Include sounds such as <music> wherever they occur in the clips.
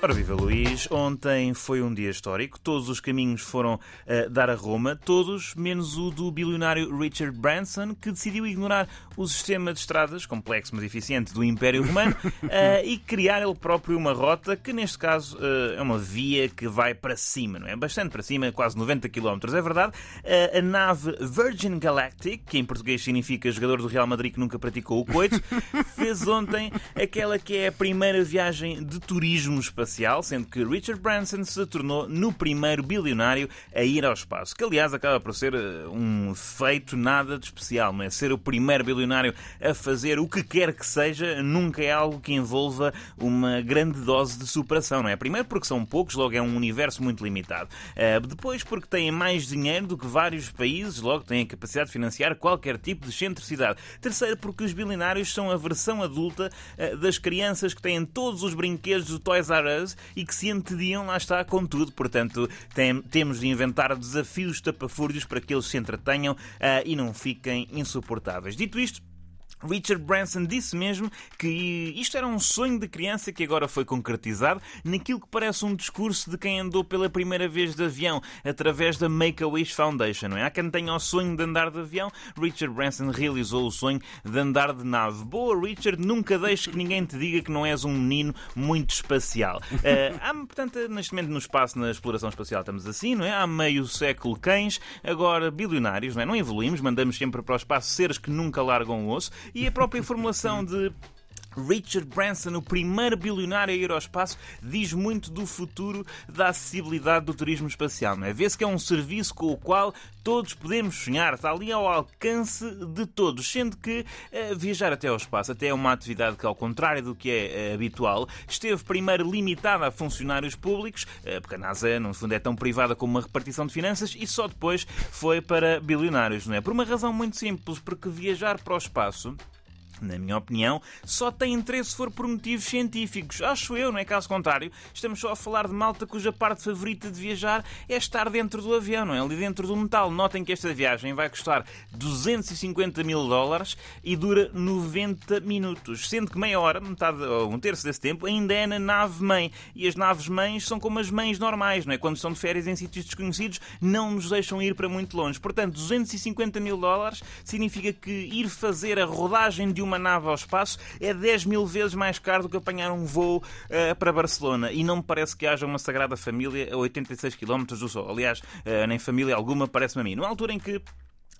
Ora viva Luís, ontem foi um dia histórico, todos os caminhos foram uh, dar a Roma, todos menos o do bilionário Richard Branson, que decidiu ignorar o sistema de estradas, complexo mas eficiente, do Império Romano uh, <laughs> e criar ele próprio uma rota que neste caso uh, é uma via que vai para cima, não é? Bastante para cima, quase 90 km. É verdade, a nave Virgin Galactic, que em português significa jogador do Real Madrid que nunca praticou o coito, <laughs> fez ontem aquela que é a primeira viagem de turismo espacial espacial, sendo que Richard Branson se tornou no primeiro bilionário a ir ao espaço, que aliás acaba por ser eh, um feito nada de especial, não é? Ser o primeiro bilionário a fazer o que quer que seja nunca é algo que envolva uma grande dose de superação, não é? Primeiro porque são poucos, logo é um universo muito limitado. Uh, depois porque têm mais dinheiro do que vários países, logo têm a capacidade de financiar qualquer tipo de excentricidade. Terceiro porque os bilionários são a versão adulta uh, das crianças que têm todos os brinquedos do Toys R E que se entediam, lá está, com tudo. Portanto, tem, temos de inventar desafios tapafúrdios para que eles se entretenham uh, e não fiquem insuportáveis. Dito isto, Richard Branson disse mesmo que isto era um sonho de criança que agora foi concretizado naquilo que parece um discurso de quem andou pela primeira vez de avião através da Make-A-Wish Foundation. Não é? Há quem tenha o sonho de andar de avião, Richard Branson realizou o sonho de andar de nave. Boa, Richard, nunca deixes que ninguém te diga que não és um menino muito espacial. Uh, <laughs> há, portanto, neste momento no espaço, na exploração espacial, estamos assim, não é? Há meio século cães, agora bilionários, não é? Não evoluímos, mandamos sempre para o espaço seres que nunca largam o osso e a própria formulação de Richard Branson, o primeiro bilionário a ir ao espaço, diz muito do futuro da acessibilidade do turismo espacial. É? Vê-se que é um serviço com o qual todos podemos sonhar, está ali ao alcance de todos, sendo que uh, viajar até ao espaço até é uma atividade que, ao contrário do que é uh, habitual, esteve primeiro limitada a funcionários públicos, uh, porque a NASA, no fundo, é tão privada como uma repartição de finanças, e só depois foi para bilionários, não é? Por uma razão muito simples, porque viajar para o espaço na minha opinião, só tem interesse se for por motivos científicos. Acho eu, não é caso contrário. Estamos só a falar de malta cuja parte favorita de viajar é estar dentro do avião, não é? Ali dentro do metal. Notem que esta viagem vai custar 250 mil dólares e dura 90 minutos, sendo que meia hora, metade ou um terço desse tempo, ainda é na nave-mãe. E as naves-mães são como as mães normais, não é? Quando estão de férias em sítios desconhecidos, não nos deixam ir para muito longe. Portanto, 250 mil dólares significa que ir fazer a rodagem de uma uma nave ao espaço é 10 mil vezes mais caro do que apanhar um voo uh, para Barcelona. E não me parece que haja uma Sagrada Família a 86 km do Sol. Aliás, uh, nem família alguma, parece-me a mim. Numa altura em que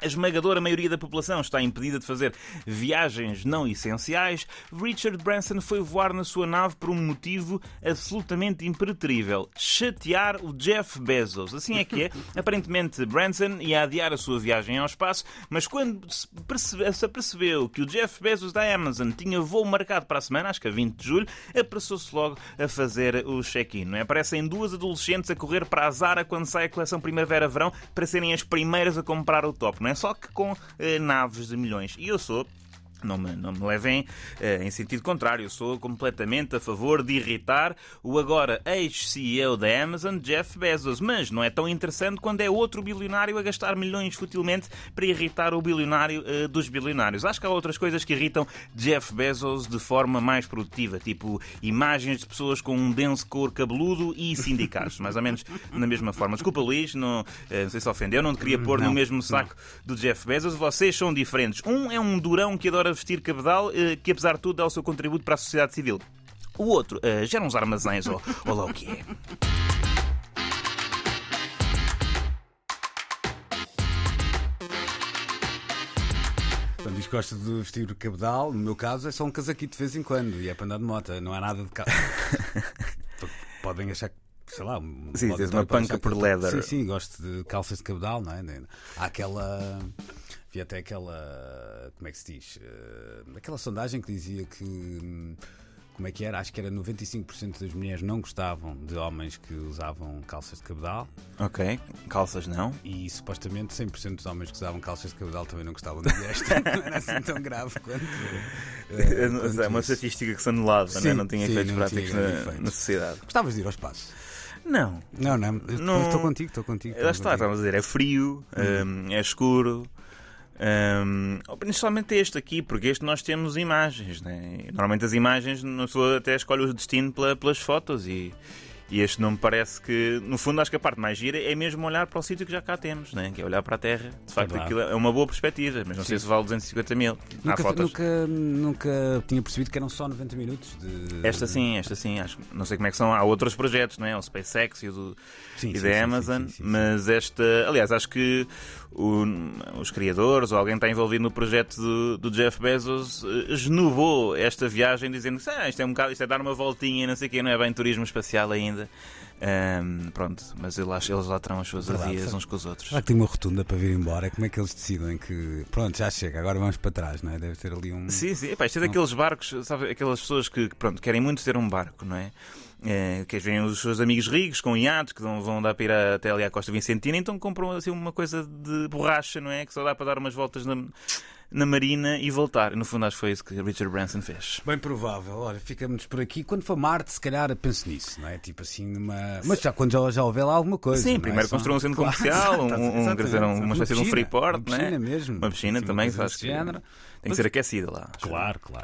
a esmagadora maioria da população está impedida de fazer viagens não essenciais. Richard Branson foi voar na sua nave por um motivo absolutamente impreterível: chatear o Jeff Bezos. Assim é que é. <laughs> Aparentemente, Branson ia adiar a sua viagem ao espaço, mas quando se, apercebeu que o Jeff Bezos da Amazon tinha voo marcado para a semana, acho que a 20 de julho, apressou-se logo a fazer o check-in. É? Aparecem duas adolescentes a correr para a Zara quando sai a coleção Primavera-Verão para serem as primeiras a comprar o top não é? Só que com eh, naves de milhões. E eu sou não me, não me levem uh, em sentido contrário. Eu sou completamente a favor de irritar o agora ex-CEO da Amazon, Jeff Bezos. Mas não é tão interessante quando é outro bilionário a gastar milhões futilmente para irritar o bilionário uh, dos bilionários. Acho que há outras coisas que irritam Jeff Bezos de forma mais produtiva, tipo imagens de pessoas com um denso cor cabeludo e sindicatos, mais ou menos na mesma forma. Desculpa, Luís, não, uh, não sei se ofendeu, não te queria pôr não, no mesmo saco não. do Jeff Bezos. Vocês são diferentes. Um é um durão que adora vestir cabedal, eh, que apesar de tudo dá o seu contributo para a sociedade civil. O outro gera uns armazéns, ou, ou lá o que é. Quando diz que gosta de vestir cabedal, no meu caso é só um casaquito de vez em quando e é para andar de moto, não há nada de carro. <laughs> Podem achar que sei lá, um sim, tens uma panca por leather. Sim, sim, gosto de calças de cabedal, não é? Há aquela. Havia até aquela. Como é que se diz? Uh, aquela sondagem que dizia que. Hum, como é que era? Acho que era 95% das mulheres não gostavam de homens que usavam calças de cabedal. Ok, calças não. E supostamente 100% dos homens que usavam calças de cabedal também não gostavam de mulheres. <laughs> não era assim tão grave quanto. Uh, é uma isso. estatística que se anulava, sim, né? não tinha sim, efeitos não práticos tinha na, efeitos. na sociedade. Gostavas de ir ao espaço? Não. Não, não. Estou contigo, estou contigo. Lá está, estamos a dizer, é frio, hum. um, é escuro. Um, principalmente este aqui, porque este nós temos imagens. Né? Normalmente as imagens, a pessoa até escolhe o destino pela, pelas fotos e, e este não me parece que, no fundo, acho que a parte mais gira é mesmo olhar para o sítio que já cá temos, né? que é olhar para a Terra. De facto, Verdade. aquilo é uma boa perspectiva, mas não sei Sim. se vale 250 mil. Nunca, fotos. nunca, nunca tinha percebido que eram só 90 minutos de. Esta sim, esta sim, acho, não sei como é que são. Há outros projetos, não é? O SpaceX e o do, Sim, e sim, da Amazon, mas esta, aliás, acho que o- os criadores ou alguém que está envolvido no projeto do, do Jeff Bezos eh, esnubou esta viagem dizendo que ah, isto, é um bocado, isto é dar uma voltinha, não sei o quê, não é bem turismo espacial ainda. Ahm, pronto, mas eu acho- eles lá terão as suas Verdade, uns com os outros. Será que tem uma rotunda para vir embora? Como é que eles decidem que. Pronto, já chega, agora vamos para trás, não é? Deve ter ali um. Sim, sim. Epá, isto é daqueles barcos, sabe? Aquelas pessoas que, pronto, querem muito ter um barco, não é? É, que vêm os seus amigos ricos com iates que vão, dar para ir até ali à Costa Vicentina, então compram assim uma coisa de borracha, não é? Que só dá para dar umas voltas na, na marina e voltar. No fundo, acho que foi isso que Richard Branson fez. Bem provável, olha, ficamos por aqui. Quando for Marte, se calhar penso nisso, não é? Tipo assim, numa. Mas já quando já, já houver lá alguma coisa. Sim, é primeiro construam um centro <laughs> Claro, comercial, um, um, dizer, uma espécie de um freeport, uma é? piscina mesmo. Uma piscina também, acho que género. tem que ser aquecida lá. Claro, claro.